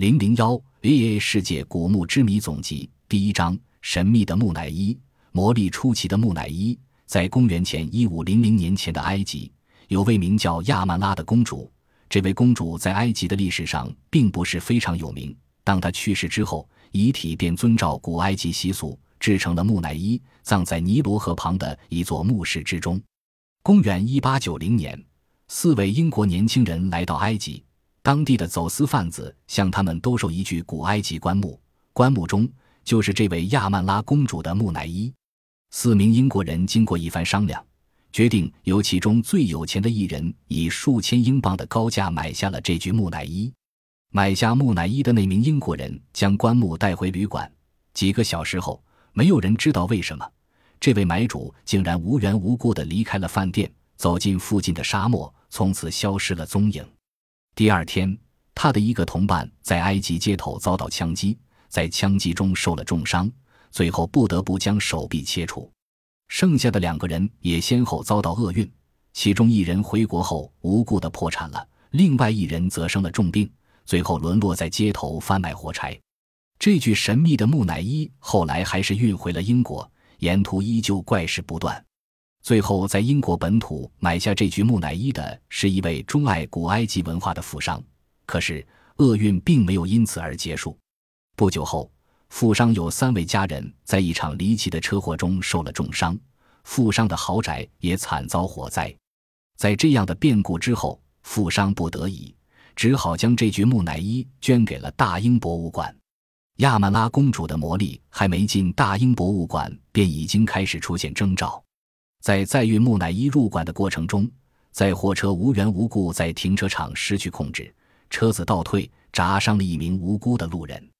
零零幺 A A 世界古墓之谜总集第一章：神秘的木乃伊。魔力出奇的木乃伊。在公元前一五零零年前的埃及，有位名叫亚曼拉的公主。这位公主在埃及的历史上并不是非常有名。当她去世之后，遗体便遵照古埃及习俗制成了木乃伊，葬在尼罗河旁的一座墓室之中。公元一八九零年，四位英国年轻人来到埃及。当地的走私贩子向他们兜售一具古埃及棺木，棺木中就是这位亚曼拉公主的木乃伊。四名英国人经过一番商量，决定由其中最有钱的一人以数千英镑的高价买下了这具木乃伊。买下木乃伊的那名英国人将棺木带回旅馆。几个小时后，没有人知道为什么，这位买主竟然无缘无故地离开了饭店，走进附近的沙漠，从此消失了踪影。第二天，他的一个同伴在埃及街头遭到枪击，在枪击中受了重伤，最后不得不将手臂切除。剩下的两个人也先后遭到厄运，其中一人回国后无故的破产了，另外一人则生了重病，最后沦落在街头贩卖火柴。这具神秘的木乃伊后来还是运回了英国，沿途依旧怪事不断。最后，在英国本土买下这具木乃伊的是一位钟爱古埃及文化的富商。可是，厄运并没有因此而结束。不久后，富商有三位家人在一场离奇的车祸中受了重伤，富商的豪宅也惨遭火灾。在这样的变故之后，富商不得已，只好将这具木乃伊捐给了大英博物馆。亚曼拉公主的魔力还没进大英博物馆，便已经开始出现征兆。在载运木乃伊入馆的过程中，载货车无缘无故在停车场失去控制，车子倒退，砸伤了一名无辜的路人。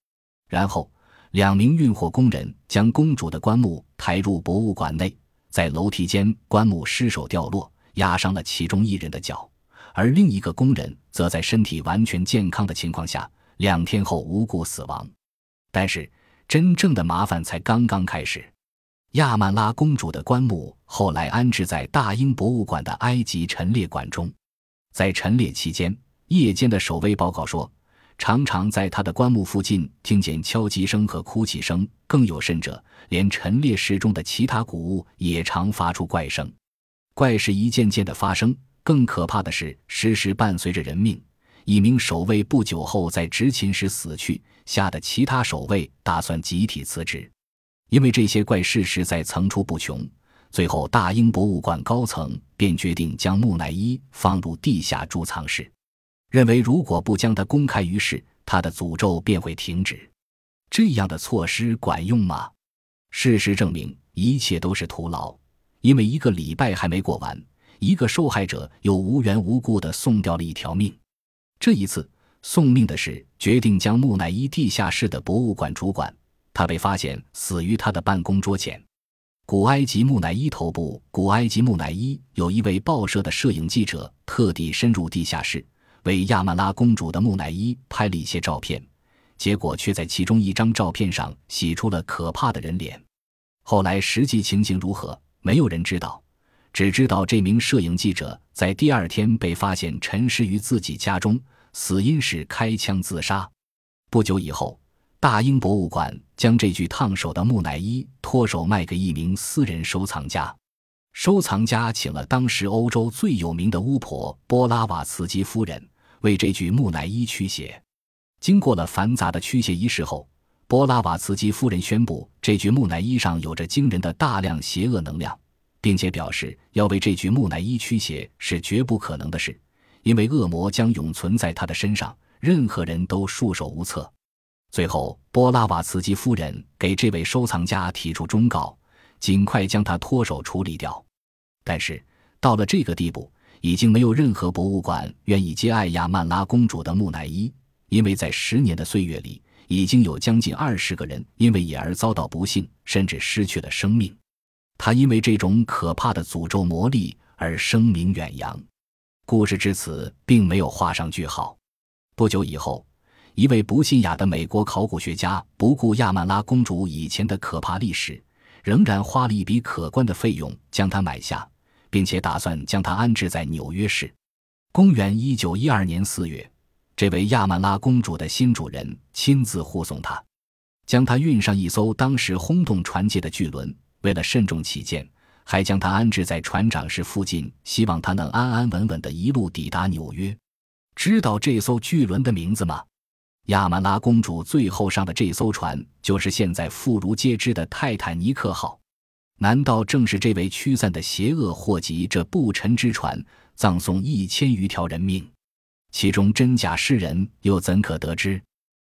然后，两名运货工人将公主的棺木抬入博物馆内，在楼梯间，棺木失手掉落，压伤了其中一人的脚，而另一个工人则在身体完全健康的情况下，两天后无故死亡。但是，真正的麻烦才刚刚开始。亚曼拉公主的棺木后来安置在大英博物馆的埃及陈列馆中，在陈列期间，夜间的守卫报告说，常常在她的棺木附近听见敲击声和哭泣声，更有甚者，连陈列室中的其他古物也常发出怪声。怪事一件件的发生，更可怕的是，时时伴随着人命。一名守卫不久后在执勤时死去，吓得其他守卫打算集体辞职。因为这些怪事实在层出不穷，最后大英博物馆高层便决定将木乃伊放入地下贮藏室，认为如果不将它公开于世，它的诅咒便会停止。这样的措施管用吗？事实证明，一切都是徒劳。因为一个礼拜还没过完，一个受害者又无缘无故地送掉了一条命。这一次送命的是决定将木乃伊地下室的博物馆主管。他被发现死于他的办公桌前。古埃及木乃伊头部，古埃及木乃伊有一位报社的摄影记者特地深入地下室，为亚曼拉公主的木乃伊拍了一些照片，结果却在其中一张照片上洗出了可怕的人脸。后来实际情形如何，没有人知道，只知道这名摄影记者在第二天被发现沉尸于自己家中，死因是开枪自杀。不久以后。大英博物馆将这具烫手的木乃伊脱手卖给一名私人收藏家，收藏家请了当时欧洲最有名的巫婆波拉瓦茨基夫人为这具木乃伊驱邪。经过了繁杂的驱邪仪式后，波拉瓦茨基夫人宣布这具木乃伊上有着惊人的大量邪恶能量，并且表示要为这具木乃伊驱邪是绝不可能的事，因为恶魔将永存在他的身上，任何人都束手无策。最后，波拉瓦茨基夫人给这位收藏家提出忠告，尽快将他脱手处理掉。但是到了这个地步，已经没有任何博物馆愿意接爱亚曼拉公主的木乃伊，因为在十年的岁月里，已经有将近二十个人因为也而遭到不幸，甚至失去了生命。他因为这种可怕的诅咒魔力而声名远扬。故事至此并没有画上句号。不久以后。一位不信雅的美国考古学家不顾亚曼拉公主以前的可怕历史，仍然花了一笔可观的费用将它买下，并且打算将它安置在纽约市。公元一九一二年四月，这位亚曼拉公主的新主人亲自护送她，将她运上一艘当时轰动船界的巨轮。为了慎重起见，还将她安置在船长室附近，希望她能安安稳稳的一路抵达纽约。知道这艘巨轮的名字吗？亚曼拉公主最后上的这艘船，就是现在妇孺皆知的泰坦尼克号。难道正是这位驱散的邪恶祸及这不沉之船，葬送一千余条人命？其中真假世人又怎可得知？